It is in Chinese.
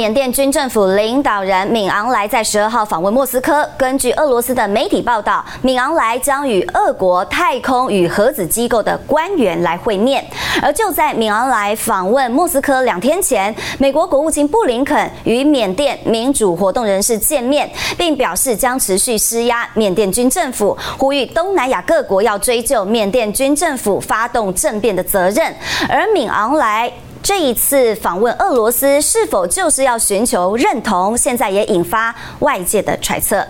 缅甸军政府领导人敏昂莱在十二号访问莫斯科。根据俄罗斯的媒体报道，敏昂莱将与俄国太空与核子机构的官员来会面。而就在敏昂莱访问莫斯科两天前，美国国务卿布林肯与缅甸民主活动人士见面，并表示将持续施压缅甸军政府，呼吁东南亚各国要追究缅甸军政府发动政变的责任。而敏昂莱。这一次访问俄罗斯，是否就是要寻求认同？现在也引发外界的揣测。